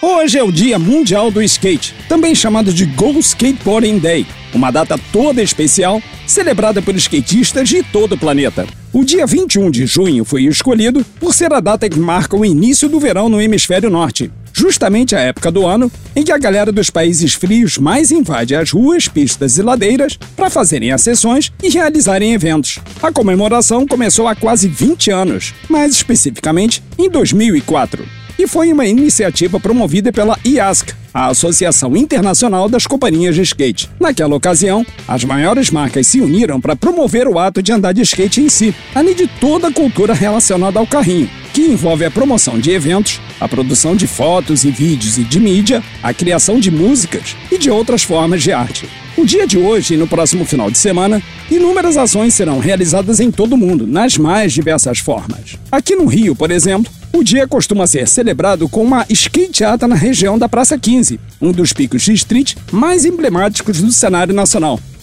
Hoje é o Dia Mundial do Skate, também chamado de Go Skateboarding Day, uma data toda especial celebrada por skatistas de todo o planeta. O dia 21 de junho foi escolhido por ser a data que marca o início do verão no hemisfério norte, justamente a época do ano em que a galera dos países frios mais invade as ruas, pistas e ladeiras para fazerem as sessões e realizarem eventos. A comemoração começou há quase 20 anos, mais especificamente em 2004 e foi uma iniciativa promovida pela IASC, a Associação Internacional das Companhias de Skate. Naquela ocasião, as maiores marcas se uniram para promover o ato de andar de skate em si, além de toda a cultura relacionada ao carrinho, que envolve a promoção de eventos, a produção de fotos e vídeos e de mídia, a criação de músicas e de outras formas de arte. O dia de hoje e no próximo final de semana, inúmeras ações serão realizadas em todo o mundo, nas mais diversas formas. Aqui no Rio, por exemplo, o dia costuma ser celebrado com uma skateata na região da Praça 15, um dos picos de street mais emblemáticos do cenário nacional.